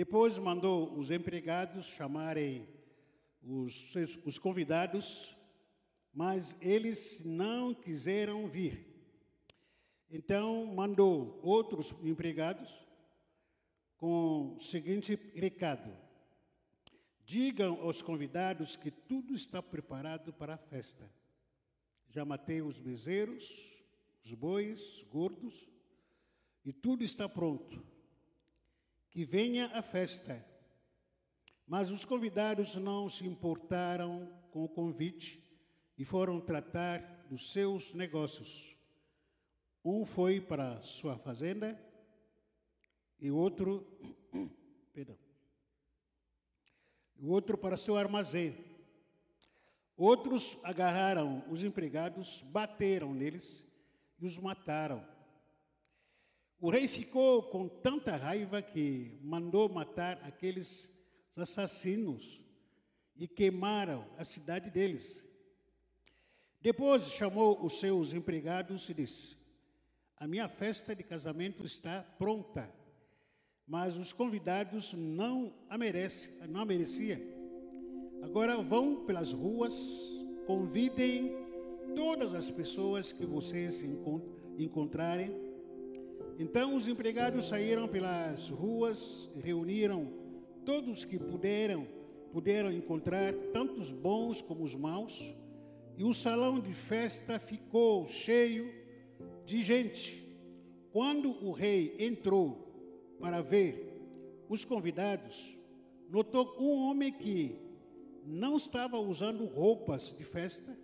Depois mandou os empregados chamarem os, os convidados, mas eles não quiseram vir. Então mandou outros empregados com o seguinte recado: Digam aos convidados que tudo está preparado para a festa. Já matei os bezerros, os bois gordos, e tudo está pronto. Que venha a festa. Mas os convidados não se importaram com o convite e foram tratar dos seus negócios. Um foi para sua fazenda e outro, perdão, o outro para seu armazém. Outros agarraram os empregados, bateram neles e os mataram. O rei ficou com tanta raiva que mandou matar aqueles assassinos e queimaram a cidade deles. Depois chamou os seus empregados e disse: A minha festa de casamento está pronta mas os convidados não a merecem, não a merecia. Agora vão pelas ruas, convidem todas as pessoas que vocês encontrarem. Então os empregados saíram pelas ruas, reuniram todos que puderam, puderam encontrar, tanto os bons como os maus, e o salão de festa ficou cheio de gente. Quando o rei entrou para ver os convidados, notou um homem que não estava usando roupas de festa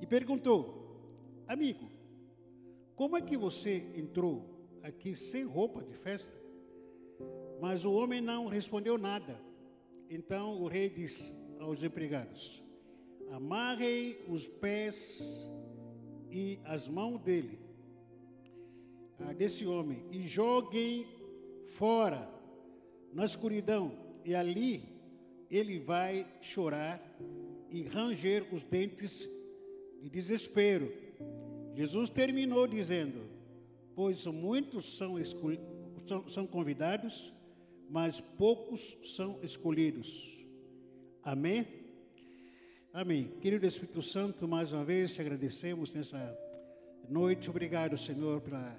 e perguntou: Amigo, como é que você entrou aqui sem roupa de festa? Mas o homem não respondeu nada. Então o rei disse aos empregados: Amarrem os pés e as mãos dele ah, desse homem e joguem fora na escuridão, e ali ele vai chorar e ranger os dentes de desespero. Jesus terminou dizendo: Pois muitos são, são, são convidados, mas poucos são escolhidos. Amém? Amém. Querido Espírito Santo, mais uma vez te agradecemos nessa noite. Obrigado, Senhor, pela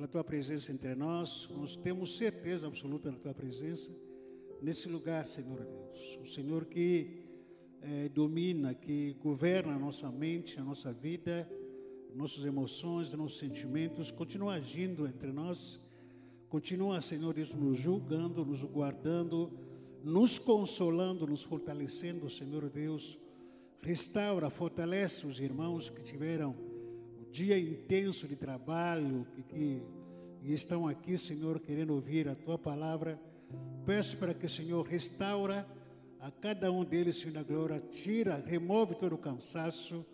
pela tua presença entre nós. Nós temos certeza absoluta da tua presença nesse lugar, Senhor Deus. O Senhor que é, domina, que governa a nossa mente, a nossa vida, nossas emoções, nossos sentimentos, continua agindo entre nós. Continua, Senhor nos julgando, nos guardando, nos consolando, nos fortalecendo, Senhor Deus. Restaura, fortalece os irmãos que tiveram dia intenso de trabalho, que, que, que estão aqui, Senhor, querendo ouvir a Tua palavra. Peço para que, Senhor, restaura a cada um deles, Senhor da glória, tira, remove todo o cansaço.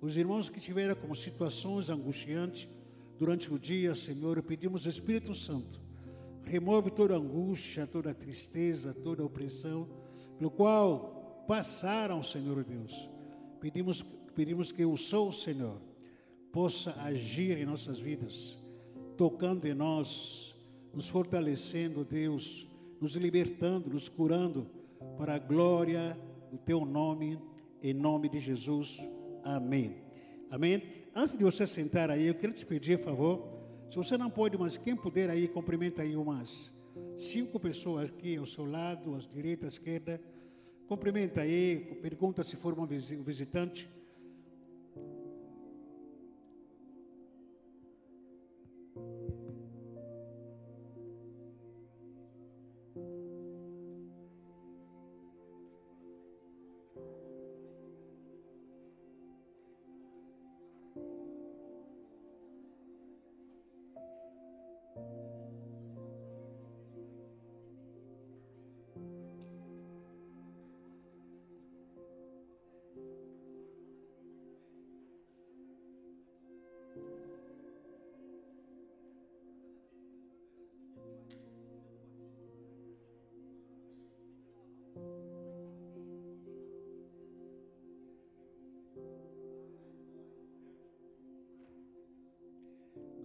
Os irmãos que tiveram como situações angustiantes durante o dia, Senhor, pedimos, Espírito Santo, remove toda angústia, toda tristeza, toda opressão, pelo qual passaram, Senhor Deus. Pedimos, pedimos que o sou, Senhor, possa agir em nossas vidas, tocando em nós, nos fortalecendo, Deus, nos libertando, nos curando, para a glória do Teu nome, em nome de Jesus. Amém. Amém. Antes de você sentar aí, eu quero te pedir, por favor, se você não pode, mas quem puder aí, cumprimenta aí umas cinco pessoas aqui ao seu lado, à direita, à esquerda. Cumprimenta aí, pergunta se for um visitante.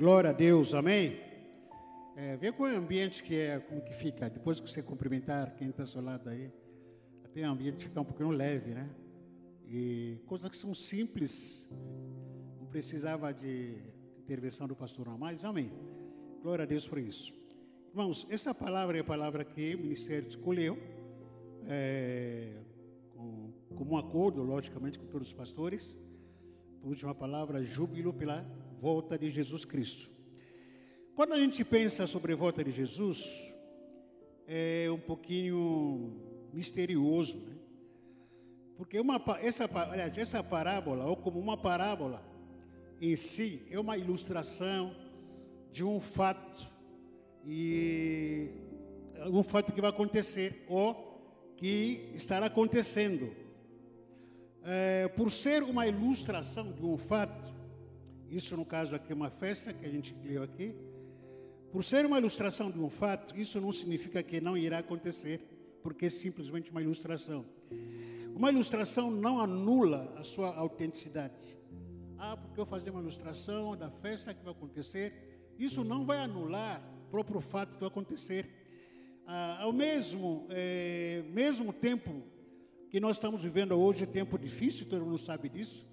Glória a Deus, amém? É, vê qual é o ambiente que é, como que fica, depois que você cumprimentar quem está ao seu lado aí. Até o ambiente fica um pouquinho leve, né? E coisas que são simples, não precisava de intervenção do pastor não, mas amém. Glória a Deus por isso. Irmãos, essa palavra é a palavra que o ministério escolheu, é, com, um acordo, logicamente, com todos os pastores. Por última palavra, júbilo pela volta de Jesus Cristo. Quando a gente pensa sobre a volta de Jesus, é um pouquinho misterioso, né? Porque uma, essa, aliás, essa parábola, ou como uma parábola em si, é uma ilustração de um fato, e um fato que vai acontecer, ou que estará acontecendo. É, por ser uma ilustração de um fato, isso no caso aqui é uma festa que a gente leu aqui, por ser uma ilustração de um fato, isso não significa que não irá acontecer, porque é simplesmente uma ilustração. Uma ilustração não anula a sua autenticidade. Ah, porque eu fazer uma ilustração da festa que vai acontecer, isso não vai anular o próprio fato que vai acontecer. Ah, ao mesmo, é, mesmo tempo que nós estamos vivendo hoje, tempo difícil, todo mundo sabe disso.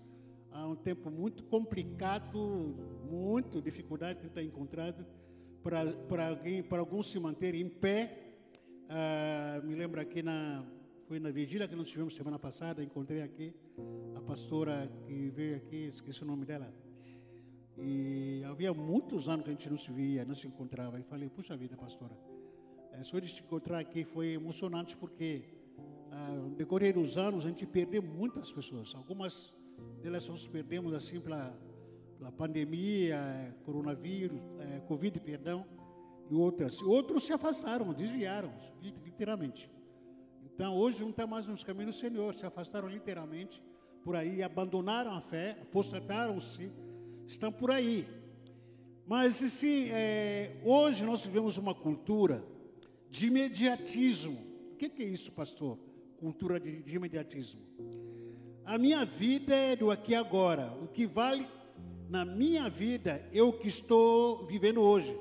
Há um tempo muito complicado, muito dificuldade que está encontrado para alguém, para alguns se manterem em pé. Ah, me lembro aqui na foi na vigília que nós tivemos semana passada, encontrei aqui a pastora que veio aqui, esqueci o nome dela. E havia muitos anos que a gente não se via, não se encontrava. E falei, puxa vida, pastora, é, só de te encontrar aqui foi emocionante porque ah, no decorrer dos anos a gente perdeu muitas pessoas. Algumas delas nós perdemos assim pela a pandemia, coronavírus, é, Covid, perdão, e outras. Outros se afastaram, desviaram, literalmente. Então, hoje não está mais nos caminhos do Senhor, se afastaram literalmente por aí, abandonaram a fé, apostataram-se, estão por aí. Mas, sim, é, hoje nós vivemos uma cultura de imediatismo. O que, que é isso, pastor? Cultura de, de imediatismo. A minha vida é do aqui e agora. O que vale na minha vida é o que estou vivendo hoje.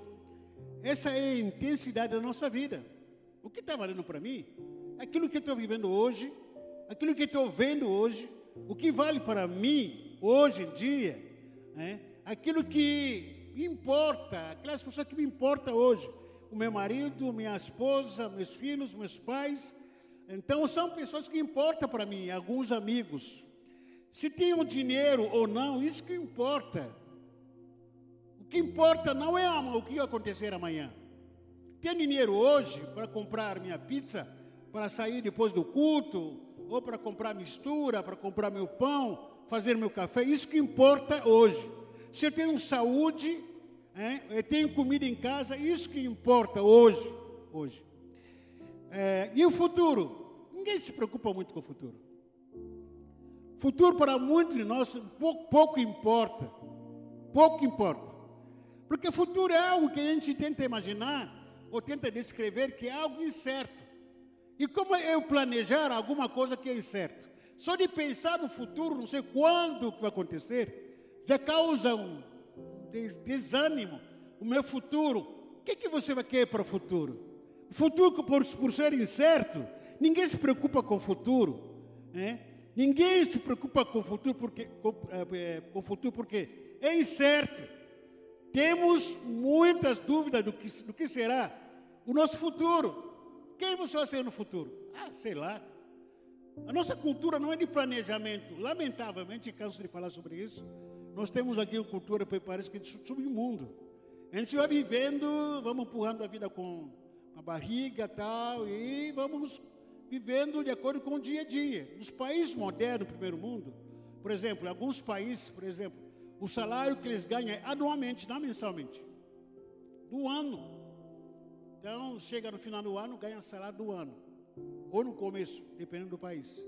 Essa é a intensidade da nossa vida. O que está valendo para mim? Aquilo que estou vivendo hoje, aquilo que estou vendo hoje, o que vale para mim hoje em dia, né? aquilo que importa, aquelas pessoas que me importam hoje, o meu marido, minha esposa, meus filhos, meus pais. Então são pessoas que importam para mim, alguns amigos, se tenho dinheiro ou não, isso que importa. O que importa não é o que vai acontecer amanhã. Tenho dinheiro hoje para comprar minha pizza, para sair depois do culto, ou para comprar mistura, para comprar meu pão, fazer meu café. Isso que importa hoje. Se eu tenho saúde, é, eu tenho comida em casa, isso que importa hoje. hoje. É, e o futuro? Ninguém se preocupa muito com o futuro. Futuro para muitos de nós pouco, pouco importa. Pouco importa. Porque futuro é algo que a gente tenta imaginar ou tenta descrever que é algo incerto. E como eu planejar alguma coisa que é incerto? Só de pensar no futuro, não sei quando vai acontecer, já causa um desânimo. O meu futuro, o que, que você vai querer para o futuro? O futuro, por, por ser incerto, ninguém se preocupa com o futuro. Né? Ninguém se preocupa com o futuro porque, com, é, com futuro porque é incerto. Temos muitas dúvidas do que, do que será o nosso futuro. Quem você vai ser no futuro? Ah, sei lá. A nossa cultura não é de planejamento. Lamentavelmente, canso de falar sobre isso. Nós temos aqui uma cultura, parece que é de submundo. A gente vai vivendo, vamos empurrando a vida com a barriga tal, e vamos vivendo de acordo com o dia a dia. Nos países modernos, primeiro mundo, por exemplo, em alguns países, por exemplo, o salário que eles ganham é anualmente, não mensalmente. Do ano. Então, chega no final do ano, ganha salário do ano. Ou no começo, dependendo do país.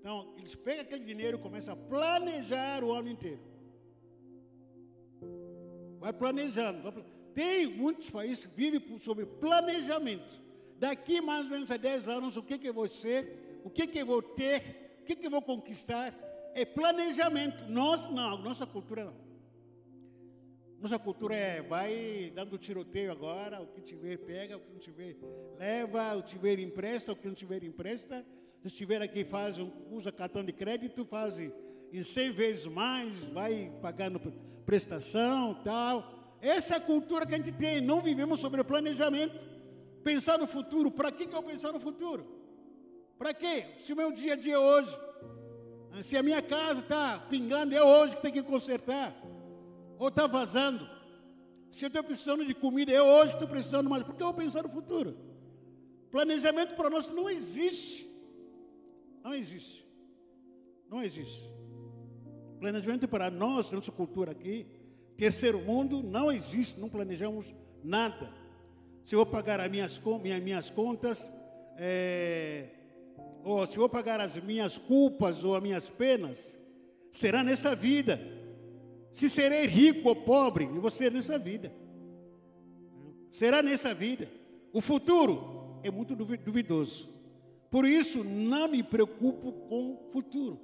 Então, eles pegam aquele dinheiro e começam a planejar o ano inteiro. Vai planejando. Tem muitos países que vivem sobre planejamento daqui mais ou menos a 10 anos, o que, que eu vou ser, o que, que eu vou ter, o que, que eu vou conquistar. É planejamento. Nós não, nossa cultura não. Nossa cultura é vai dando tiroteio agora, o que tiver pega, o que não tiver leva, o que tiver empresta, o que não tiver empresta. Se estiver aqui faz usa cartão de crédito, faz em 100 vezes mais, vai pagando prestação, tal. Essa é a cultura que a gente tem. Não vivemos sobre o planejamento. Pensar no futuro. Para que, que eu pensar no futuro? Para quê? Se o meu dia a dia é hoje. Se a minha casa está pingando, é hoje que tem que consertar ou está vazando. Se eu estou precisando de comida, é hoje que estou precisando mais. Porque eu vou pensar no futuro. Planejamento para nós não existe. Não existe. Não existe. Planejamento para nós, nossa cultura aqui, terceiro mundo, não existe. Não planejamos nada. Se eu vou pagar as minhas, minhas, minhas contas, é, ou se eu vou pagar as minhas culpas ou as minhas penas, será nessa vida se serei rico ou pobre, e você nessa vida. Será nessa vida. O futuro é muito duvidoso. Por isso, não me preocupo com o futuro.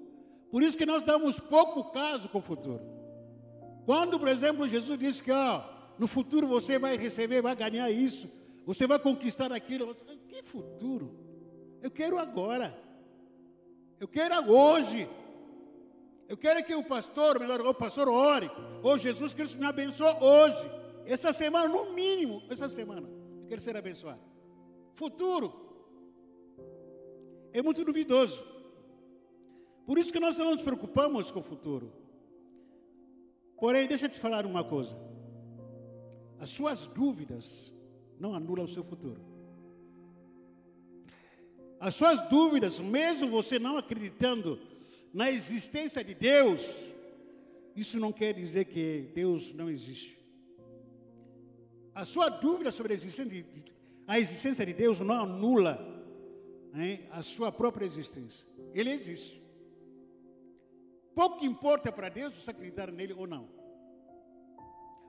Por isso que nós damos pouco caso com o futuro. Quando, por exemplo, Jesus disse que ó, no futuro você vai receber, vai ganhar isso, você vai conquistar aquilo. Que futuro? Eu quero agora. Eu quero hoje. Eu quero que o pastor, melhor, o pastor ore, ou Jesus Cristo me abençoe hoje, essa semana, no mínimo, essa semana. Eu quero ser abençoado. Futuro é muito duvidoso. Por isso que nós não nos preocupamos com o futuro. Porém, deixa eu te falar uma coisa. As suas dúvidas não anulam o seu futuro. As suas dúvidas, mesmo você não acreditando na existência de Deus, isso não quer dizer que Deus não existe. A sua dúvida sobre a existência de, a existência de Deus não anula né, a sua própria existência. Ele existe. Pouco importa para Deus você acreditar nele ou não.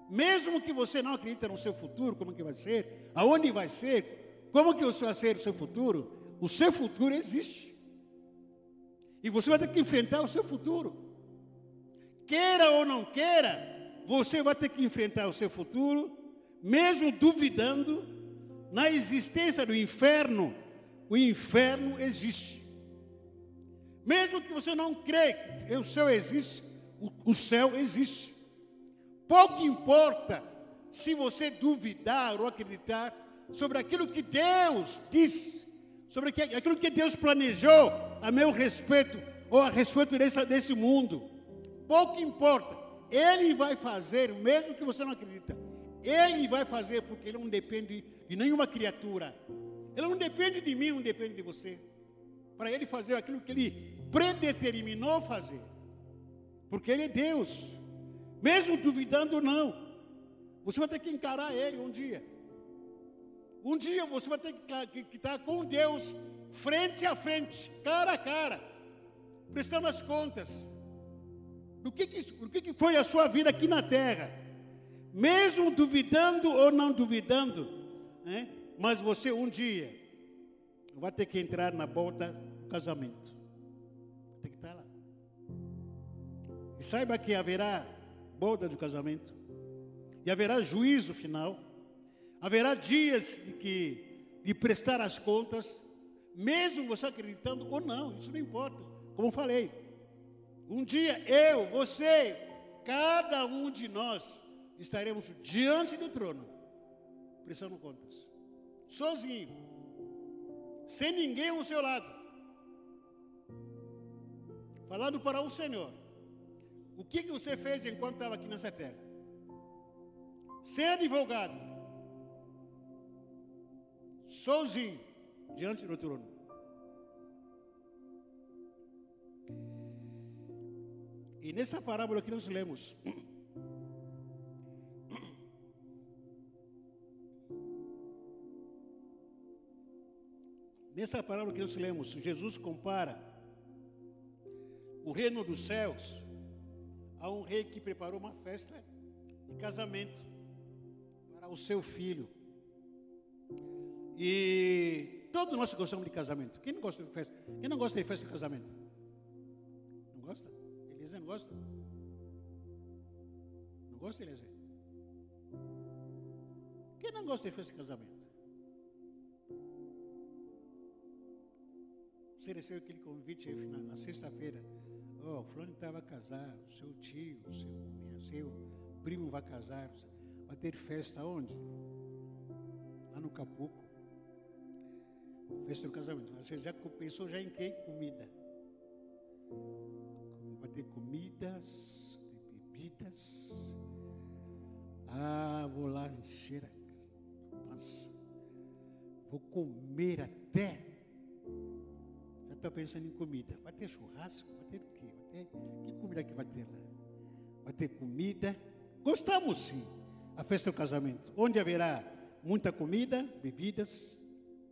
Mesmo que você não acredite no seu futuro, como que vai ser, aonde vai ser, como que vai ser o seu futuro, o seu futuro existe. E você vai ter que enfrentar o seu futuro. Queira ou não queira, você vai ter que enfrentar o seu futuro, mesmo duvidando na existência do inferno. O inferno existe. Mesmo que você não que o céu existe, o, o céu existe. Pouco importa se você duvidar ou acreditar sobre aquilo que Deus diz, sobre aquilo que Deus planejou a meu respeito ou a respeito desse, desse mundo. Pouco importa. Ele vai fazer, mesmo que você não acredita. Ele vai fazer porque ele não depende de nenhuma criatura. Ele não depende de mim, não depende de você. Para ele fazer aquilo que ele predeterminou fazer. Porque ele é Deus. Mesmo duvidando não. Você vai ter que encarar ele um dia. Um dia você vai ter que, estar com Deus frente a frente, cara a cara, prestando as contas do que, que, que, que foi a sua vida aqui na terra, mesmo duvidando ou não duvidando, né? mas você um dia vai ter que entrar na do casamento, tem que estar lá. E saiba que haverá boda do casamento, e haverá juízo final, haverá dias de que de prestar as contas, mesmo você acreditando ou não, isso não importa. Como falei, um dia eu, você, cada um de nós estaremos diante do trono, prestando contas, sozinho, sem ninguém ao seu lado, falando para o Senhor. O que, que você fez enquanto estava aqui nessa terra? Sem advogado, sozinho, diante do trono. E nessa parábola que nós lemos, nessa parábola que nós lemos, Jesus compara o reino dos céus a um rei que preparou uma festa de casamento para o seu filho. E todos nós gostamos de casamento. Quem não gosta de festa? Quem não gosta de festa de casamento? Não gosta? Eliezer não gosta? Não gosta, Eliezer? Quem não gosta de festa de casamento? Você recebeu aquele convite na sexta-feira. Oh, o fulano estava casado, seu tio, seu, seu primo vai casar. Vai ter festa onde? Lá no Capuco. Festa do casamento. Você já pensou já em que? Comida. Vai ter comidas, bebidas. Ah, vou lá encher a pança. Vou comer até. Estou pensando em comida. Vai ter churrasco? Vai ter o quê? Vai ter... Que comida que vai ter lá? Vai ter comida. Gostamos sim. A festa do casamento. Onde haverá muita comida, bebidas,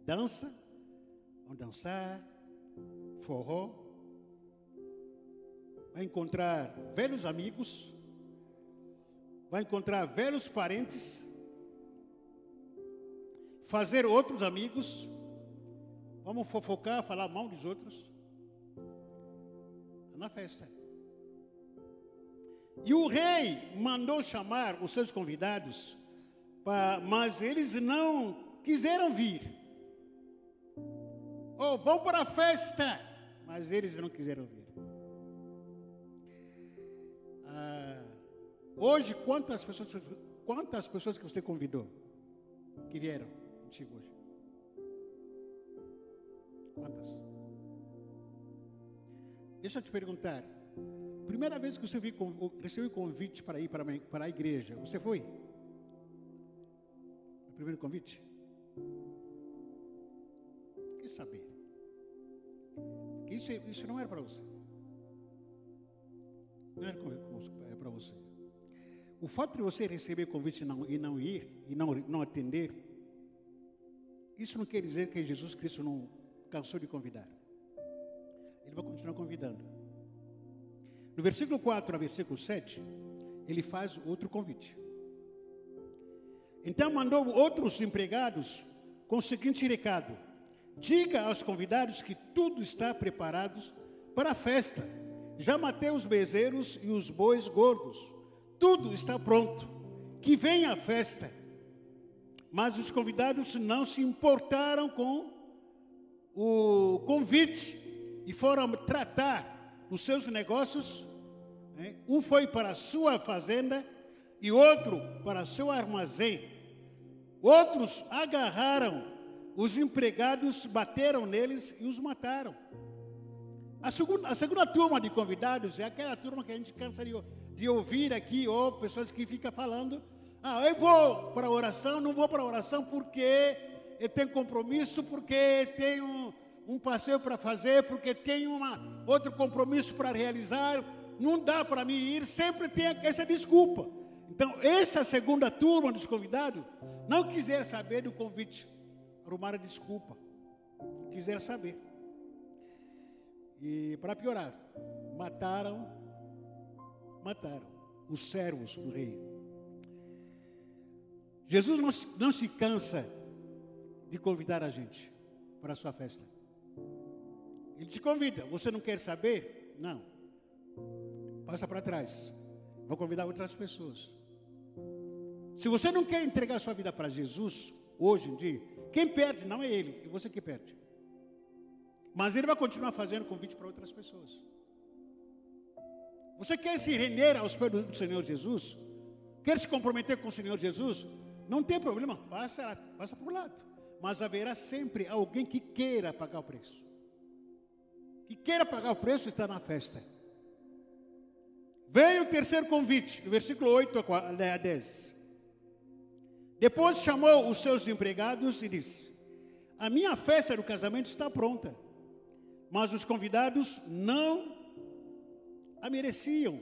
dança. Vão dançar, forró. Vai encontrar velhos amigos vai encontrar velhos parentes, fazer outros amigos, vamos fofocar, falar mal dos outros. Na festa. E o rei mandou chamar os seus convidados, mas eles não quiseram vir. Oh, vão para a festa, mas eles não quiseram vir. Hoje, quantas pessoas, quantas pessoas que você convidou que vieram contigo hoje? Quantas? Deixa eu te perguntar. Primeira vez que você recebeu convite para ir para, a igreja, você foi? O primeiro convite? Que saber? Isso, isso não era para você. Não era para você. O fato de você receber convite e não, e não ir, e não, não atender, isso não quer dizer que Jesus Cristo não cansou de convidar. Ele vai continuar convidando. No versículo 4 a versículo 7, ele faz outro convite. Então mandou outros empregados com o seguinte recado: Diga aos convidados que tudo está preparado para a festa. Já matei os bezerros e os bois gordos tudo está pronto. Que venha a festa. Mas os convidados não se importaram com o convite e foram tratar os seus negócios. Né? Um foi para a sua fazenda e outro para seu armazém. Outros agarraram os empregados, bateram neles e os mataram. A segunda, a segunda turma de convidados é aquela turma que a gente cansa de, de ouvir aqui, ou pessoas que ficam falando, ah, eu vou para a oração, não vou para a oração porque eu tenho compromisso, porque tenho um passeio para fazer, porque tenho uma, outro compromisso para realizar, não dá para mim ir, sempre tem essa desculpa. Então, essa segunda turma dos convidados não quiser saber do convite, arrumaram desculpa, quiser saber. E para piorar, mataram mataram os servos do rei. Jesus não, não se cansa de convidar a gente para a sua festa. Ele te convida. Você não quer saber? Não. Passa para trás. Vou convidar outras pessoas. Se você não quer entregar sua vida para Jesus, hoje em dia, quem perde não é ele, é você que perde. Mas ele vai continuar fazendo convite para outras pessoas. Você quer se render aos pés do Senhor Jesus? Quer se comprometer com o Senhor Jesus? Não tem problema, passa, passa por lado. Mas haverá sempre alguém que queira pagar o preço. Que queira pagar o preço está na festa. Veio o terceiro convite, versículo 8 a 10. Depois chamou os seus empregados e disse: A minha festa do casamento está pronta, mas os convidados não a mereciam.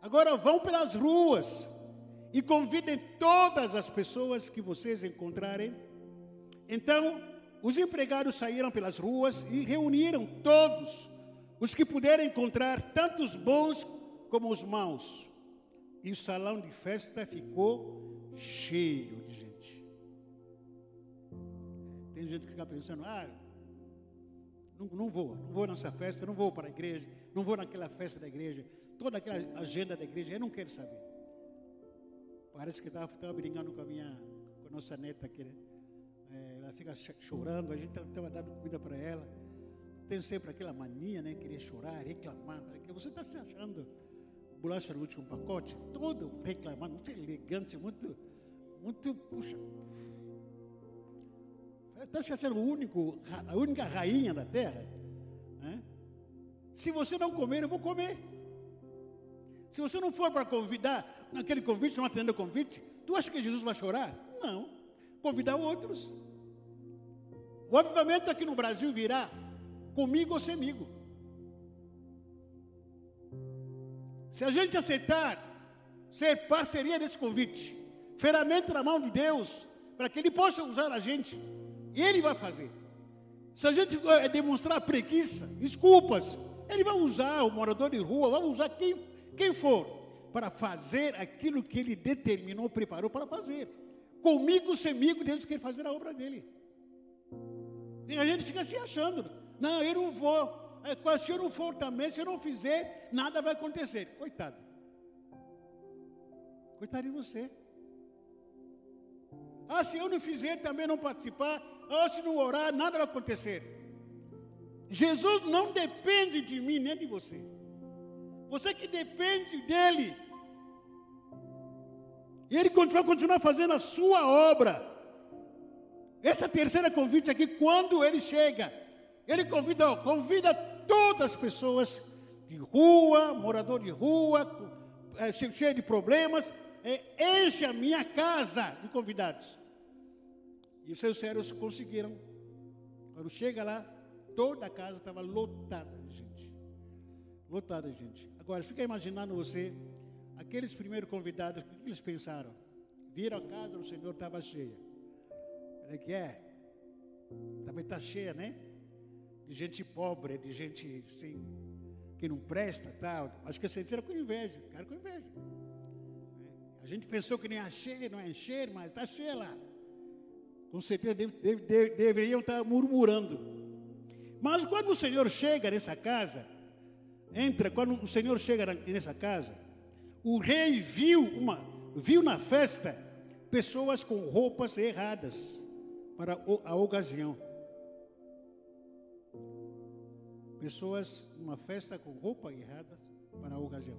Agora vão pelas ruas e convidem todas as pessoas que vocês encontrarem. Então, os empregados saíram pelas ruas e reuniram todos os que puderam encontrar, tanto os bons como os maus. E o salão de festa ficou cheio de gente. Tem gente que fica pensando, ah, não, não vou, não vou nessa festa, não vou para a igreja não vou naquela festa da igreja, toda aquela agenda da igreja, eu não quero saber. Parece que estava brincando com a minha, com a nossa neta aqui, né? É, ela fica chorando, a gente estava dando comida para ela. Tem sempre aquela mania, né? Querer chorar, reclamar. Que você está se achando bolacha no último pacote, todo reclamando, muito elegante, muito, muito, puxa. Está se achando o único, a única rainha da terra? Né? Se você não comer, eu vou comer. Se você não for para convidar, naquele convite, não atender o convite, tu acha que Jesus vai chorar? Não. Convidar outros. O avivamento aqui no Brasil virá comigo ou semigo. Se a gente aceitar ser parceria desse convite, ferramenta na mão de Deus, para que Ele possa usar a gente, Ele vai fazer. Se a gente eh, demonstrar preguiça, desculpas, Ele vai usar o morador de rua, vai usar quem, quem for, para fazer aquilo que Ele determinou, preparou para fazer. Comigo, semigo, Deus quer fazer a obra dele. E a gente fica se achando. Não, eu não vou. É, se eu não for também, se eu não fizer, nada vai acontecer. Coitado. Coitado de você. Ah, se eu não fizer também não participar, ou se não orar, nada vai acontecer. Jesus não depende de mim nem de você. Você que depende dele. E ele continua, continua fazendo a sua obra. Essa terceira convite aqui, quando ele chega, ele convida, convida todas as pessoas de rua, morador de rua, é, cheio de problemas, é, enche a minha casa de convidados. E os seus servos conseguiram. Quando chega lá, toda a casa estava lotada de gente. Lotada de gente. Agora, fica imaginando você, aqueles primeiros convidados, o que eles pensaram? Viram a casa do Senhor, estava cheia. Olha que é. Também está cheia, né? De gente pobre, de gente assim, que não presta, tal. Acho que vocês disseram com inveja, ficaram com inveja. A gente pensou que nem ia cheia, não é encher, mas está cheia lá. Com certeza deve, deve, deve, deveriam estar murmurando. Mas quando o Senhor chega nessa casa, entra, quando o Senhor chega nessa casa, o rei viu uma, viu na festa pessoas com roupas erradas para a ocasião. Pessoas numa festa com roupa errada para a ocasião,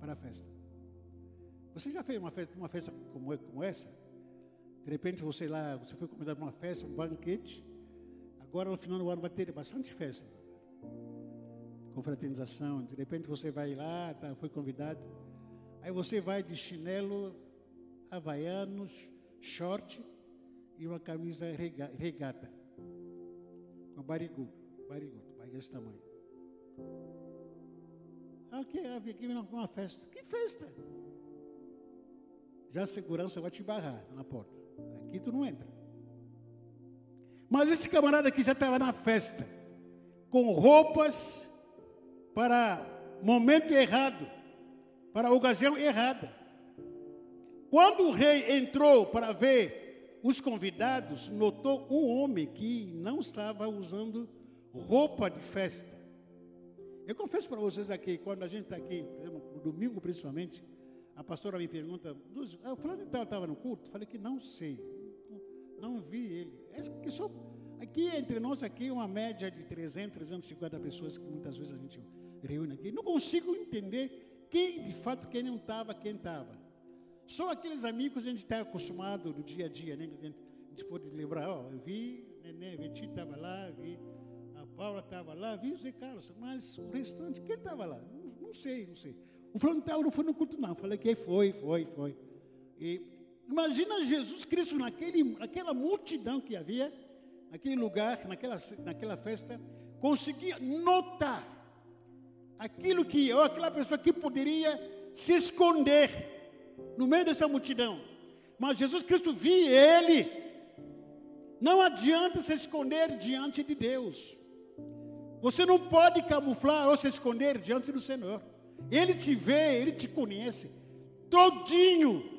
para a festa. Você já fez uma festa, uma festa como, como essa? De repente você lá, você foi convidado para uma festa, um banquete. Agora no final do ano vai ter bastante festa. Confraternização. De repente você vai lá, tá, foi convidado. Aí você vai de chinelo, havaianos, short e uma camisa regata. Com barigudo, barigudo, barriga desse tamanho. Havia aqui uma festa. Que festa? Já a segurança vai te barrar na porta. Aqui tu não entra. Mas esse camarada aqui já estava na festa, com roupas para momento errado, para ocasião errada. Quando o rei entrou para ver os convidados notou um homem que não estava usando roupa de festa. Eu confesso para vocês aqui, quando a gente está aqui, por exemplo, no domingo principalmente, a pastora me pergunta, eu falando então estava no culto, falei que não sei, não vi ele. É só, aqui entre nós aqui uma média de 300, 350 pessoas que muitas vezes a gente reúne aqui. Não consigo entender quem de fato quem não estava, quem estava. Só aqueles amigos a gente está acostumado no dia a dia, né? A gente, a gente pode lembrar, ó, eu vi, Nenê, Viti estava lá, vi, a Paula estava lá, vi o Zé Carlos, mas o restante, quem estava lá? Não, não, sei, não sei. O fulano não foi no culto, não. Falei que foi, foi, foi. E imagina Jesus Cristo naquele, naquela multidão que havia, naquele lugar, naquela, naquela festa, conseguia notar aquilo que, ou aquela pessoa que poderia se esconder no meio dessa multidão. Mas Jesus Cristo via ele. Não adianta se esconder diante de Deus. Você não pode camuflar ou se esconder diante do Senhor. Ele te vê, ele te conhece todinho.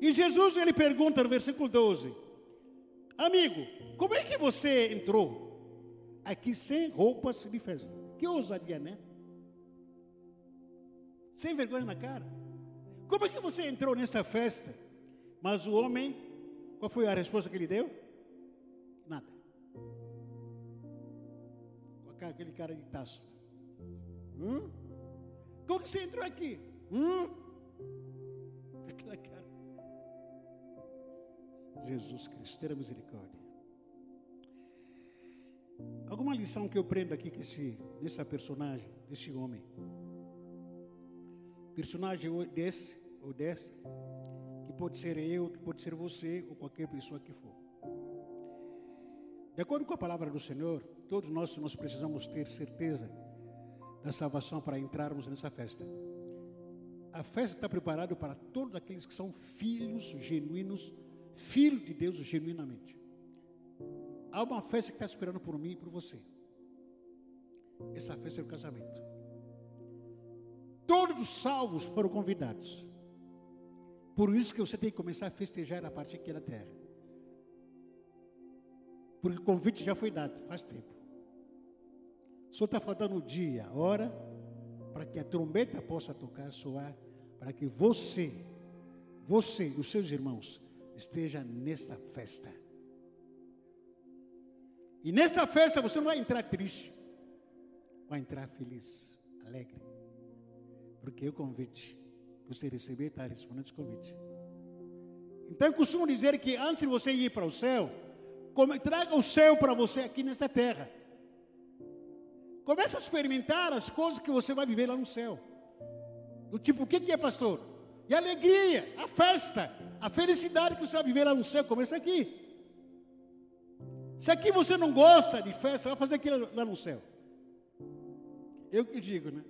E Jesus ele pergunta no versículo 12: Amigo, como é que você entrou aqui sem roupas de festa? Que ousadia, né? Sem vergonha na cara. Como é que você entrou nessa festa Mas o homem, qual foi a resposta que ele deu? Nada. Com aquele cara de taço. Hum? Como que você entrou aqui? Hum? Aquela cara. Jesus Cristo, terá misericórdia. Alguma lição que eu prendo aqui que esse, dessa personagem, desse homem? Personagem desse ou dessa, que pode ser eu, que pode ser você ou qualquer pessoa que for. De acordo com a palavra do Senhor, todos nós, nós precisamos ter certeza da salvação para entrarmos nessa festa. A festa está preparada para todos aqueles que são filhos genuínos, filhos de Deus genuinamente. Há uma festa que está esperando por mim e por você. Essa festa é o casamento. Todos os salvos foram convidados. Por isso que você tem que começar a festejar a partir aqui na terra. Porque o convite já foi dado faz tempo. Só está faltando o dia, a hora, para que a trombeta possa tocar, soar, para que você, você os seus irmãos esteja nesta festa. E nesta festa você não vai entrar triste, vai entrar feliz, alegre. Porque o convite que você receber está respondendo esse convite. Então eu costumo dizer que antes de você ir para o céu, como, traga o céu para você aqui nessa terra. Comece a experimentar as coisas que você vai viver lá no céu. Do tipo, o que é, pastor? E a alegria, a festa, a felicidade que você vai viver lá no céu, começa aqui. Se aqui você não gosta de festa, vai fazer aquilo lá no céu. Eu que digo, né?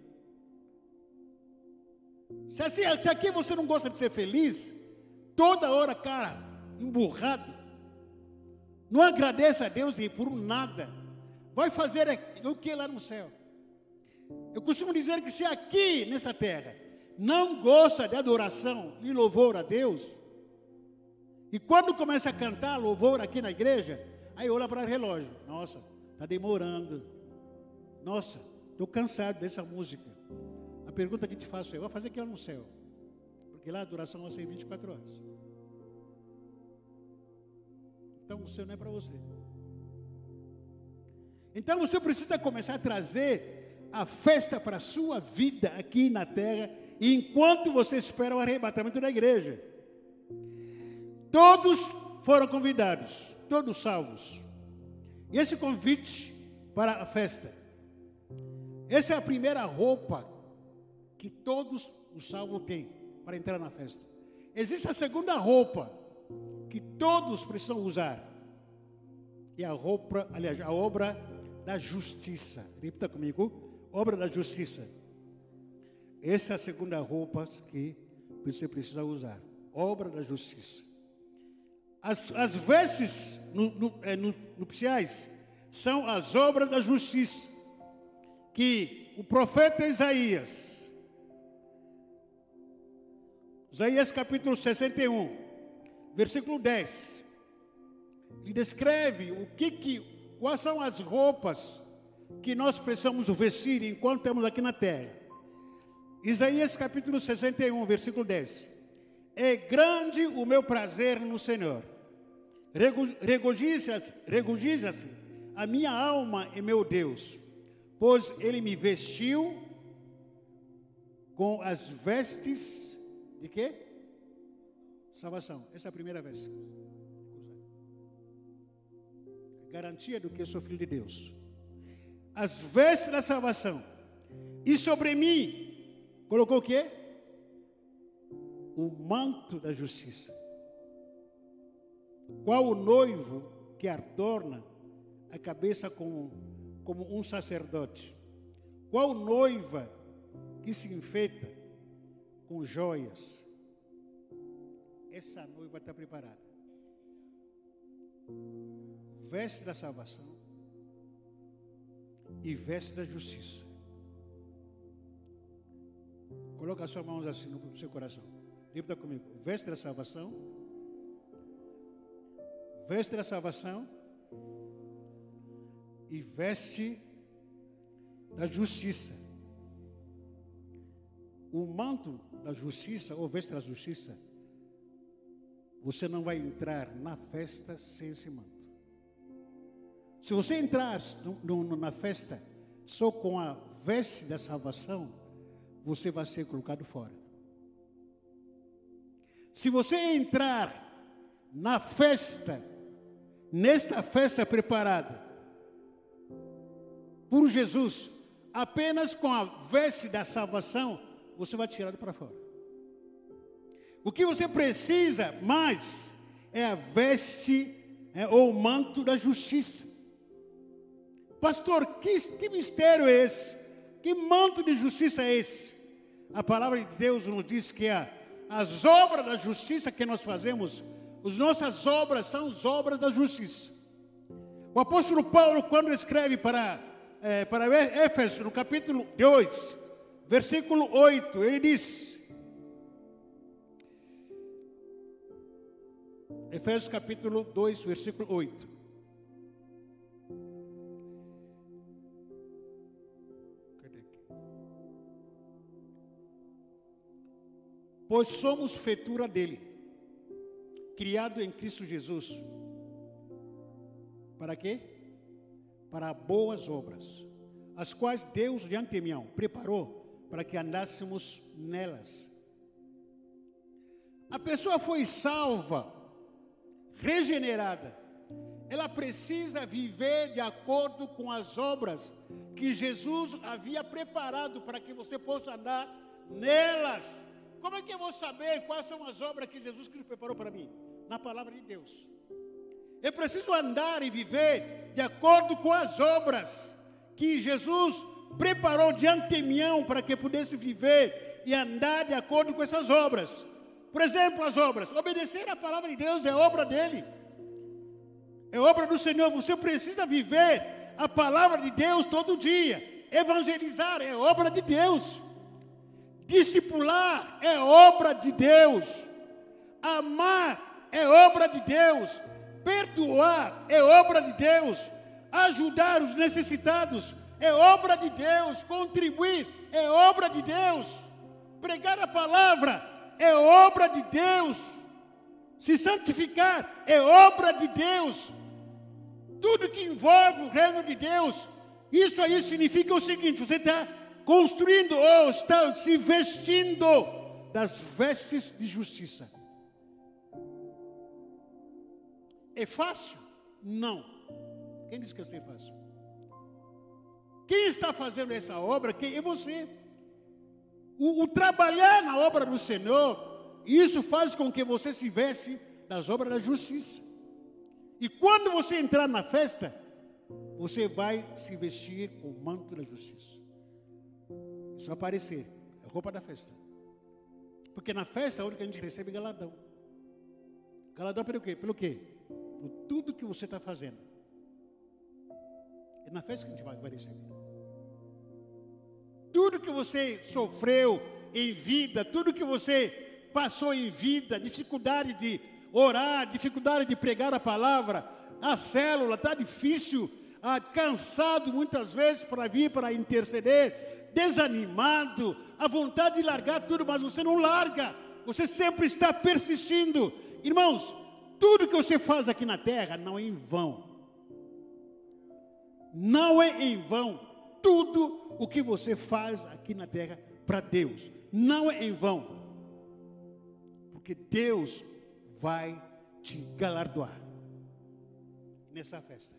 Se, assim, se aqui você não gosta de ser feliz, toda hora, cara, emburrado, não agradeça a Deus e por nada, vai fazer o que lá no céu? Eu costumo dizer que se aqui nessa terra não gosta de adoração e louvor a Deus, e quando começa a cantar louvor aqui na igreja, Aí olha para o relógio. Nossa, está demorando. Nossa, estou cansado dessa música. A pergunta que te faço é: vou fazer aquilo no céu? Porque lá a duração vai ser 24 horas. Então o céu não é para você. Então você precisa começar a trazer a festa para a sua vida aqui na terra, enquanto você espera o arrebatamento da igreja. Todos foram convidados todos salvos. E esse convite para a festa. Essa é a primeira roupa que todos os salvos têm para entrar na festa. Existe a segunda roupa que todos precisam usar. E a roupa, aliás, a obra da justiça. Repita comigo, obra da justiça. Essa é a segunda roupa que você precisa usar. Obra da justiça. As, as vestes é, no, nupciais são as obras da justiça que o profeta Isaías, Isaías capítulo 61, versículo 10, ele descreve o que, que quais são as roupas que nós precisamos vestir enquanto estamos aqui na terra. Isaías capítulo 61, versículo 10. É grande o meu prazer no Senhor. Regozija-se regozija a minha alma e meu Deus, pois Ele me vestiu com as vestes de quê? Salvação. Essa é a primeira vez. Garantia do que eu sou filho de Deus. As vestes da salvação. E sobre mim, colocou o quê? o manto da justiça. Qual o noivo que adorna a cabeça como, como um sacerdote? Qual noiva que se enfeita com joias? Essa noiva está preparada. Veste da salvação e veste da justiça. Coloca as suas mãos assim no seu coração. Repita comigo. Veste da salvação. Veste da salvação. E veste da justiça. O manto da justiça, ou veste da justiça, você não vai entrar na festa sem esse manto. Se você entrar no, no, na festa só com a veste da salvação, você vai ser colocado fora. Se você entrar na festa, nesta festa preparada por Jesus, apenas com a veste da salvação, você vai tirado para fora. O que você precisa mais é a veste é, ou o manto da justiça. Pastor, que, que mistério é esse? Que manto de justiça é esse? A palavra de Deus nos diz que a, as obras da justiça que nós fazemos, as nossas obras são as obras da justiça. O apóstolo Paulo, quando escreve para, é, para Éfeso, no capítulo 2, versículo 8, ele diz: Efésios capítulo 2, versículo 8. Pois somos feitura dele, criado em Cristo Jesus. Para quê? Para boas obras, as quais Deus de antemão preparou para que andássemos nelas. A pessoa foi salva regenerada, ela precisa viver de acordo com as obras que Jesus havia preparado para que você possa andar nelas. Como é que eu vou saber quais são as obras que Jesus Cristo preparou para mim? Na palavra de Deus. Eu preciso andar e viver de acordo com as obras que Jesus preparou de antemão para que pudesse viver e andar de acordo com essas obras. Por exemplo, as obras. Obedecer a palavra de Deus é obra dele. É obra do Senhor. Você precisa viver a palavra de Deus todo dia. Evangelizar é obra de Deus. Discipular é obra de Deus. Amar é obra de Deus. Perdoar é obra de Deus. Ajudar os necessitados é obra de Deus. Contribuir é obra de Deus. Pregar a palavra é obra de Deus. Se santificar é obra de Deus. Tudo que envolve o reino de Deus, isso aí significa o seguinte: você está construindo ou está se vestindo das vestes de justiça. É fácil? Não. Quem disse que é fácil? Quem está fazendo essa obra? Quem é você? O, o, trabalhar na obra do Senhor, isso faz com que você se veste das obras da justiça. E quando você entrar na festa, você vai se vestir com o manto da justiça. Isso vai aparecer, é a roupa da festa. Porque na festa é onde a gente recebe galadão. Galadão pelo quê? Pelo quê? Por tudo que você está fazendo. É na festa que a gente vai, receber. Tudo que você sofreu em vida, tudo que você passou em vida, dificuldade de orar, dificuldade de pregar a palavra, a célula está difícil, ah, cansado muitas vezes para vir para interceder, desanimado, a vontade de largar tudo, mas você não larga, você sempre está persistindo. Irmãos, tudo que você faz aqui na terra não é em vão. Não é em vão tudo o que você faz aqui na terra para Deus. Não é em vão. Porque Deus vai te galardoar nessa festa.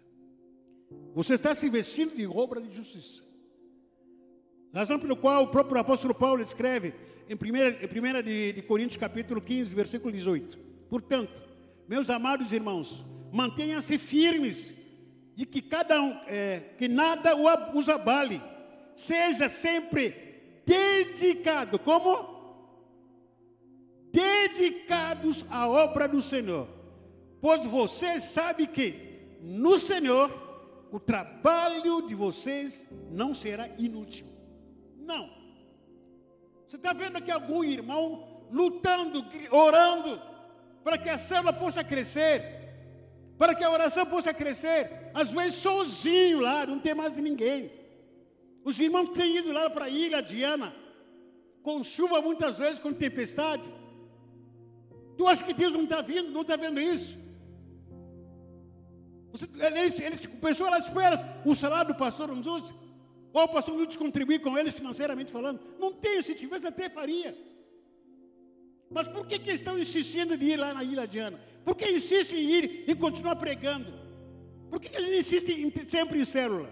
Você está se vestindo de obra de justiça. Razão pelo qual o próprio apóstolo Paulo escreve em 1, em de, de Coríntios capítulo 15, versículo 18. Portanto, meus amados irmãos, mantenham-se firmes de que cada um, é, que nada os abale, seja sempre dedicado, como? Dedicados à obra do Senhor, pois você sabe que no Senhor o trabalho de vocês não será inútil. Não. Você está vendo aqui algum irmão lutando, orando, para que a célula possa crescer, para que a oração possa crescer, às vezes sozinho lá, não tem mais ninguém. Os irmãos têm ido lá para a ilha Diana, com chuva muitas vezes, com tempestade. Tu acha que Deus não está vendo, não está vendo isso? Você, eles, eles, o pessoal lá espera o salário do pastor Anzuzi, ou o pastor Anzuzi contribuir com eles financeiramente falando. Não tem, se tivesse até faria. Mas por que, que estão insistindo de ir lá na Ilha de Ana? Por que insistem em ir e continuar pregando? Por que, que a gente insiste em, sempre em célula?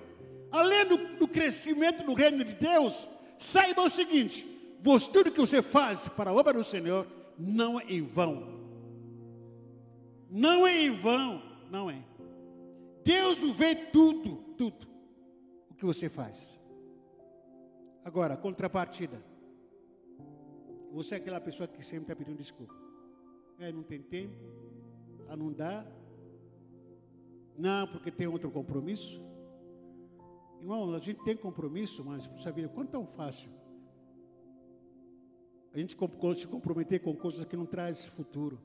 Além do, do crescimento do reino de Deus, saiba o seguinte: tudo que você faz para a obra do Senhor não é em vão. Não é em vão, não é. Deus vê tudo, tudo o que você faz. Agora, contrapartida. Você é aquela pessoa que sempre está pedindo desculpa. É, não tem tempo, ah, não dá. Não, porque tem outro compromisso. Irmão, a gente tem compromisso, mas, puxa vida, quanto tão fácil a gente se comprometer com coisas que não traz futuro.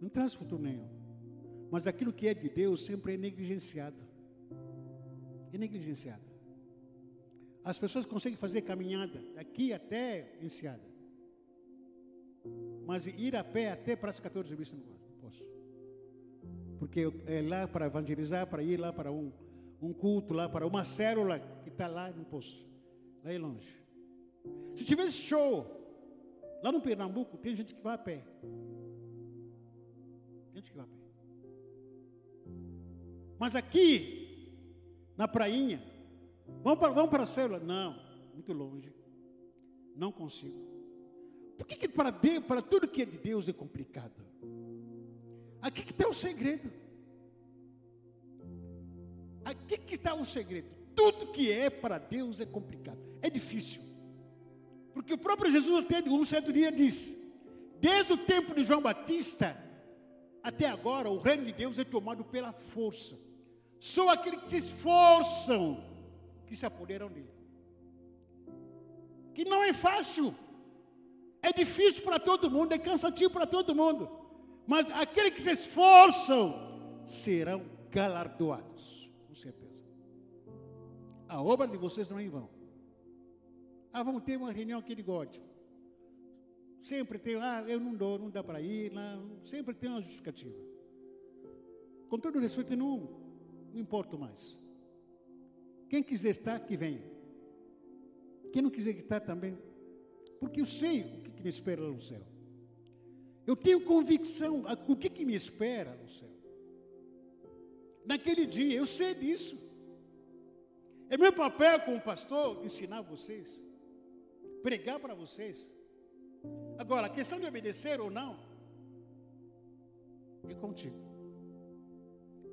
Não traz futuro nenhum. Mas aquilo que é de Deus sempre é negligenciado. É negligenciado. As pessoas conseguem fazer caminhada daqui até Enseada. Mas ir a pé até Praça 14 de não posso. Porque é lá para evangelizar, para ir lá para um, um culto, lá para uma célula que está lá, não posso. Lá é longe. Se tivesse show, lá no Pernambuco, tem gente que vai a pé. Gente que vai a pé. Mas aqui, na prainha, vamos para, vamos para a célula? Não, muito longe. Não consigo. Por que, que para, Deus, para tudo que é de Deus é complicado? Aqui que está o segredo. Aqui que está o segredo. Tudo que é para Deus é complicado. É difícil. Porque o próprio Jesus, até um certo dia, disse: Desde o tempo de João Batista até agora, o reino de Deus é tomado pela força. Só aqueles que se esforçam que se apoderam dele. Que não é fácil. É difícil para todo mundo, é cansativo para todo mundo. Mas aqueles que se esforçam serão galardoados, com certeza. A obra de vocês não é em vão. Ah, vamos ter uma reunião aqui de God. Sempre tem, ah, eu não dou, não dá para ir, não, sempre tem uma justificativa. Com todo respeito, não, não importo mais. Quem quiser estar, que venha. Quem não quiser estar também, porque eu sei me espera no céu. Eu tenho convicção o que, que me espera no céu. Naquele dia, eu sei disso. É meu papel como pastor ensinar vocês, pregar para vocês. Agora, a questão de obedecer ou não, é contigo.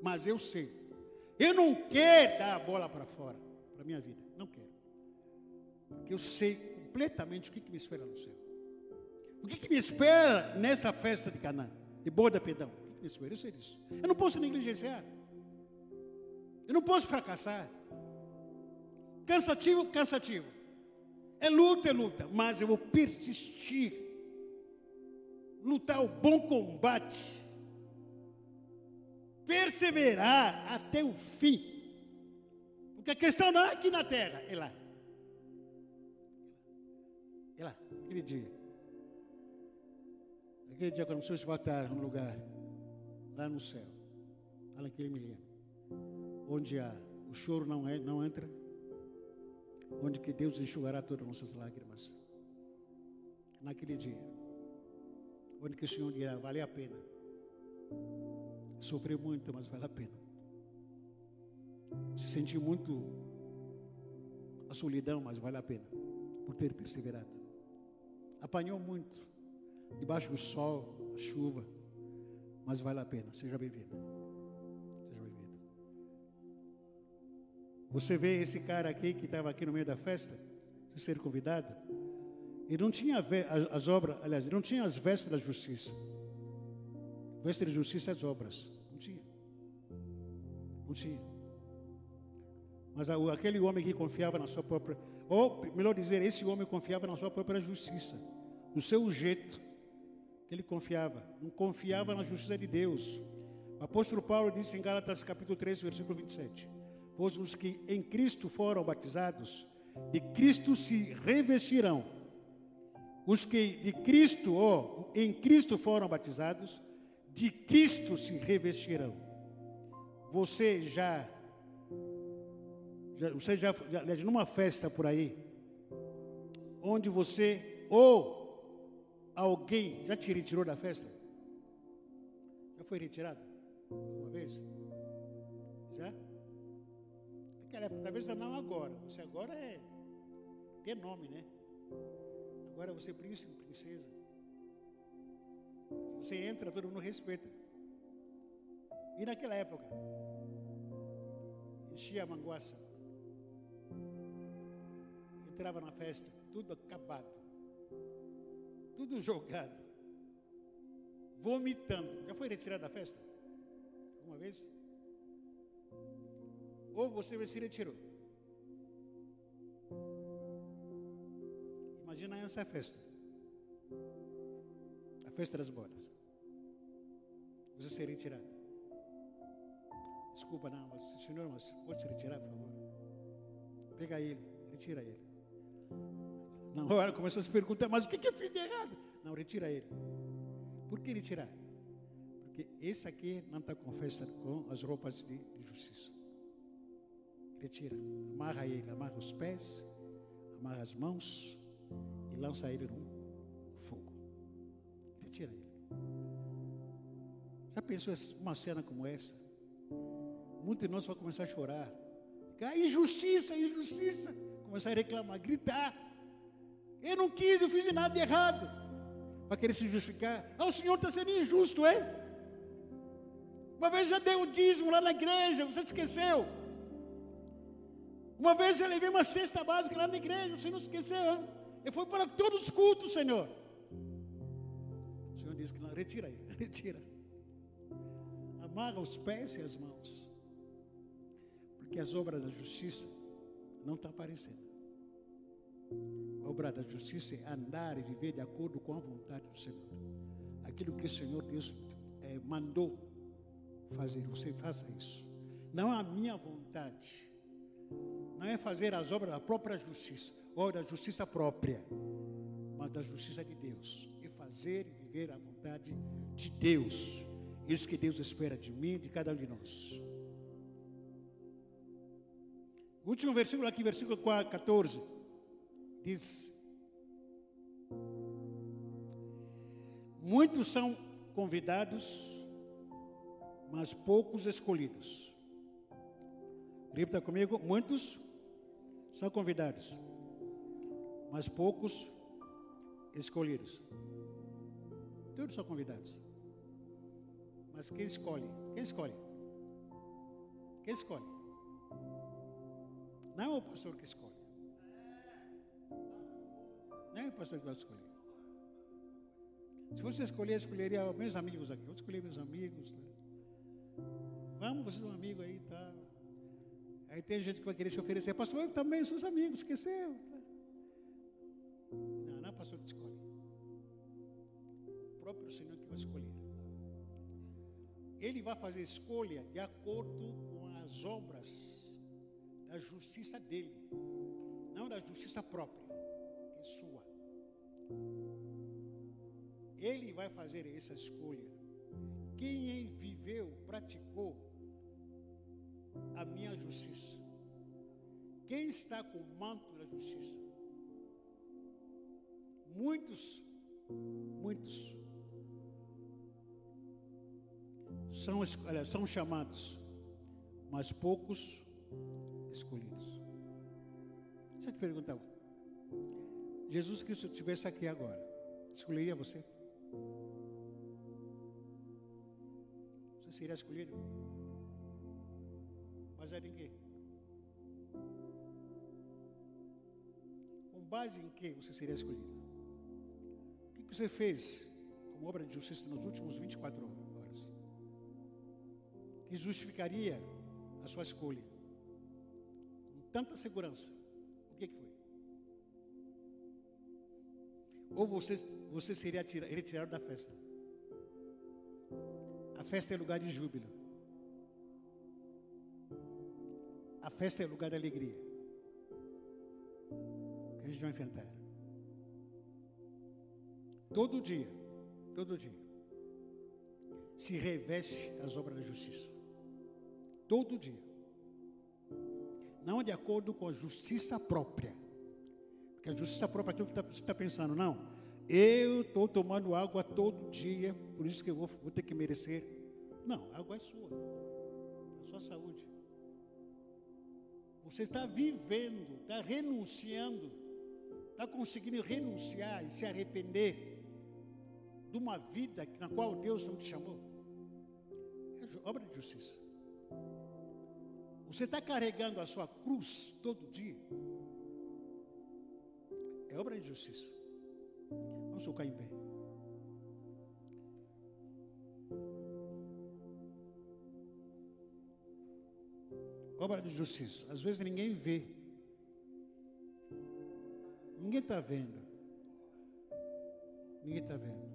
Mas eu sei. Eu não quero dar a bola para fora, para minha vida. Não quero. Porque eu sei completamente o que, que me espera no céu. O que, que me espera nessa festa de Canaã, de boda perdão? O que, que me espera? Eu sei disso. Eu não posso negligenciar. Eu não posso fracassar. Cansativo, cansativo. É luta, é luta. Mas eu vou persistir. Lutar o bom combate. Perseverar até o fim. Porque a questão não é aqui na terra, é lá. E lá, aquele dia. Aquele dia quando vocês voltaram no lugar, lá no céu, lá naquele milênio, onde há, o choro não, é, não entra, onde que Deus enxugará todas as nossas lágrimas. Naquele dia, onde que o Senhor dirá, vale a pena. Sofreu muito, mas vale a pena. Se sentiu muito a solidão, mas vale a pena por ter perseverado apanhou muito, debaixo do sol, a chuva, mas vale a pena. Seja bem-vindo. Seja bem-vindo. Você vê esse cara aqui que estava aqui no meio da festa, se ser convidado, ele não tinha as obras, aliás, ele não tinha as vestes da justiça. Vestes de justiça as obras. Não tinha. Não tinha. Mas aquele homem que confiava na sua própria ou, melhor dizer, esse homem confiava na sua própria justiça, no seu jeito que ele confiava, não confiava na justiça de Deus. O apóstolo Paulo disse em Gálatas capítulo 3, versículo 27: Pois os que em Cristo foram batizados, de Cristo se revestirão. Os que de Cristo ou em Cristo foram batizados, de Cristo se revestirão. Você já, já você já, já numa festa por aí, onde você ou alguém já te retirou da festa? Já foi retirado? Uma vez? Já? Naquela época, talvez não agora. Você agora é tem nome, né? Agora você é príncipe, princesa. Você entra, todo mundo respeita. E naquela época, enchia a manguaça. Entrava na festa, tudo acabado. Tudo jogado. Vomitando. Já foi retirado da festa? Uma vez? Ou você se retirou? Imagina essa festa. A festa das bodas. Você ser retirado. Desculpa, não, mas senhor, mas pode se retirar, por favor. Pega ele, retira ele. Na hora começou a se perguntar, mas o que, que eu fiz de errado? Não, retira ele. Por que retirar? Porque esse aqui não está com festa com as roupas de, de justiça. Retira. Amarra ele, amarra os pés, amarra as mãos, e lança ele no fogo. Retira ele. Já pensou uma cena como essa? Muitos de nós vão começar a chorar. Ah, injustiça, injustiça. Começar a reclamar, gritar. Eu não quis, eu fiz nada de errado. Para querer se justificar. Ah, o Senhor está sendo injusto, hein? Uma vez já dei o um dízimo lá na igreja, você esqueceu. Uma vez já levei uma cesta básica lá na igreja, você não esqueceu, hein? Eu fui para todos os cultos, Senhor. O Senhor disse que não, retira ele, retira. Amarra os pés e as mãos. Porque as obras da justiça não estão aparecendo. A obra da justiça é andar e viver de acordo com a vontade do Senhor. Aquilo que o Senhor Deus é, mandou fazer, você faça isso. Não é a minha vontade. Não é fazer as obras da própria justiça ou da justiça própria, mas da justiça de Deus. E fazer e viver a vontade de Deus. Isso que Deus espera de mim e de cada um de nós. Último versículo aqui, versículo 14, diz: Muitos são convidados, mas poucos escolhidos. Repita comigo: muitos são convidados, mas poucos escolhidos. Todos são convidados. Mas quem escolhe? Quem escolhe? Quem escolhe? Não é o pastor que escolhe. É o pastor que vai escolher. Se você escolher, escolheria meus amigos aqui. Eu escolhi meus amigos. Tá? Vamos, vocês são amigos aí, tá? Aí tem gente que vai querer se oferecer. Pastor, eu também sou amigos, esqueceu. Não, não é pastor que escolhe. O próprio Senhor que vai escolher. Ele vai fazer escolha de acordo com as obras da justiça dele, não da justiça própria, é sua. Ele vai fazer essa escolha. Quem viveu, praticou a minha justiça? Quem está com o manto da justiça? Muitos, muitos são, olha, são chamados, mas poucos escolhidos. Deixa eu te perguntar. Jesus Cristo estivesse aqui agora, escolheria você? Você seria escolhido? Mas é de quê? Com base em que você seria escolhido? que você fez como obra de justiça nos últimos 24 horas? Que justificaria a sua escolha? Com tanta segurança. O que, que foi? Ou você, você seria retirado da festa? A festa é lugar de júbilo. A festa é lugar de alegria. Que a gente vai enfrentar. todo dia, todo dia, se reveste as obras da justiça. Todo dia. Não de acordo com a justiça própria. Porque a justiça própria é aquilo que tá, você está pensando, não. Eu estou tomando água todo dia, por isso que eu vou, vou ter que merecer. Não, a água é sua. É a sua saúde. Você está vivendo, está renunciando, está conseguindo renunciar e se arrepender de uma vida na qual Deus não te chamou. É obra de justiça. Você está carregando a sua cruz todo dia. É obra de justiça. Vamos colocar em pé. Obra de justiça. Às vezes ninguém vê. Ninguém está vendo. Ninguém está vendo.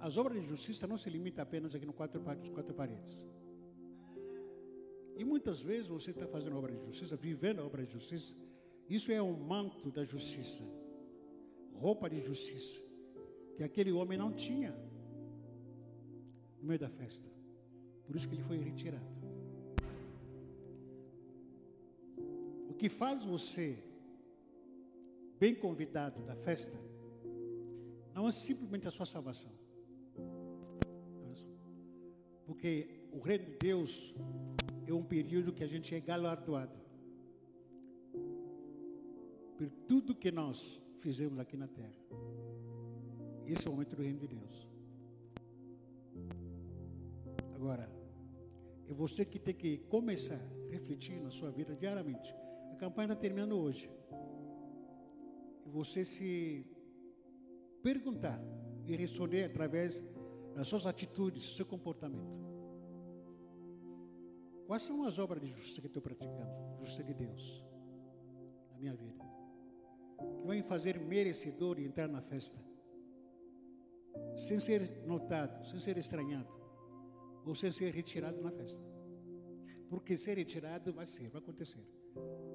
As obras de justiça não se limitam apenas aqui no quatro, quatro paredes. E muitas vezes você está fazendo obra de justiça, vivendo a obra de justiça. Isso é um manto da justiça, roupa de justiça, que aquele homem não tinha no meio da festa. Por isso que ele foi retirado. O que faz você bem convidado da festa não é simplesmente a sua salvação. Porque o reino de Deus é um período que a gente é galardoado por tudo que nós fizemos aqui na terra. Esse é o momento do reino de Deus. Agora, é você que tem que começar a refletir na sua vida diariamente. A campanha está terminando hoje. E você se perguntar e responder através das suas atitudes, do seu comportamento. Quais são as obras de justiça que estou praticando? Justiça de Deus na minha vida. Que vai fazer merecedor entrar na festa. Sem ser notado, sem ser estranhado. Ou sem ser retirado na festa. Porque ser retirado vai ser, vai acontecer.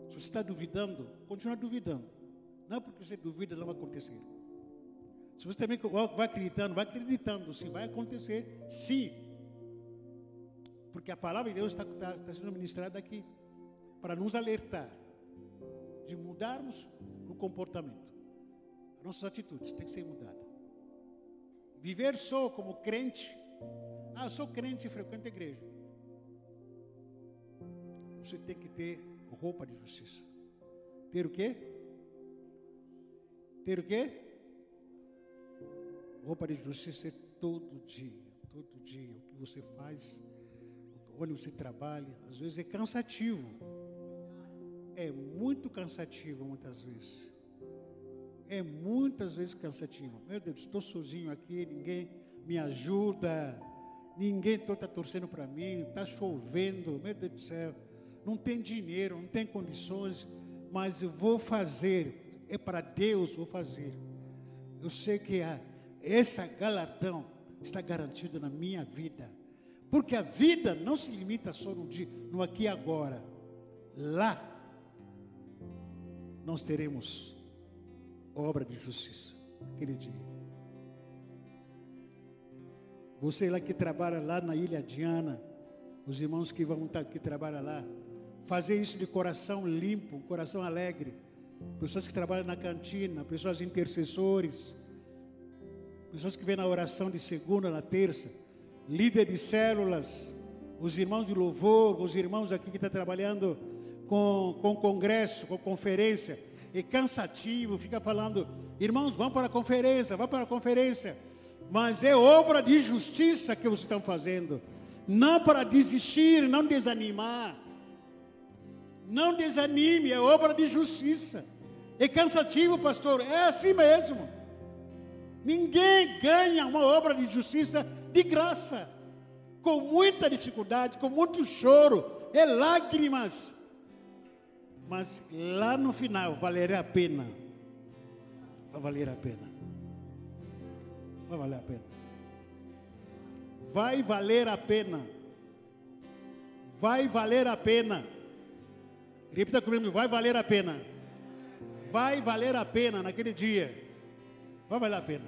Se você está duvidando, continua duvidando. Não porque você duvida, não vai acontecer. Se você também vai acreditando, vai acreditando, sim, vai acontecer, sim. Porque a palavra de Deus está, está, está sendo ministrada aqui para nos alertar de mudarmos o comportamento. Nossas atitudes têm que ser mudadas. Viver só como crente. Ah, sou crente e frequento a igreja. Você tem que ter roupa de justiça. Ter o quê? Ter o quê? Roupa de justiça é todo dia, todo dia. O que você faz onde você trabalha, às vezes é cansativo. É muito cansativo muitas vezes. É muitas vezes cansativo. Meu Deus, estou sozinho aqui, ninguém me ajuda, ninguém está torcendo para mim, está chovendo, meu Deus do céu. Não tem dinheiro, não tem condições, mas eu vou fazer. É para Deus, vou fazer. Eu sei que a, esse galardão está garantido na minha vida. Porque a vida não se limita só no, dia, no aqui e agora. Lá nós teremos obra de justiça aquele dia. Você lá que trabalha lá na Ilha Diana, os irmãos que vão estar que trabalham lá, fazer isso de coração limpo, coração alegre. Pessoas que trabalham na cantina, pessoas intercessores, pessoas que vêm na oração de segunda, na terça líder de células, os irmãos de louvor, os irmãos aqui que estão tá trabalhando com, com congresso, com conferência, é cansativo, fica falando, irmãos, vão para a conferência, vão para a conferência, mas é obra de justiça que vocês estão fazendo, não para desistir, não desanimar, não desanime, é obra de justiça, é cansativo, pastor, é assim mesmo, ninguém ganha uma obra de justiça de graça, com muita dificuldade, com muito choro e lágrimas. Mas lá no final valerá a pena. Vai valer a pena. Vai valer a pena. Vai valer a pena. Vai valer a pena. Repita comigo, vai valer a pena. Vai valer a pena naquele dia. Vai valer a pena.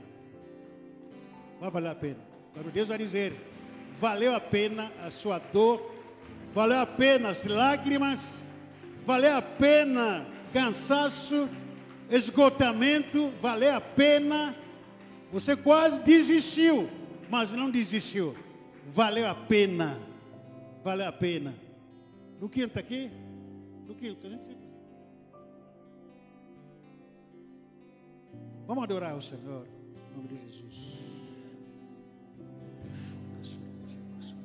vai valer a pena. Quando Deus vai dizer, valeu a pena a sua dor, valeu a pena as lágrimas, valeu a pena cansaço, esgotamento, valeu a pena. Você quase desistiu, mas não desistiu. Valeu a pena. Valeu a pena. No quinto aqui? No quinto, a gente Vamos adorar o Senhor, em nome de Jesus.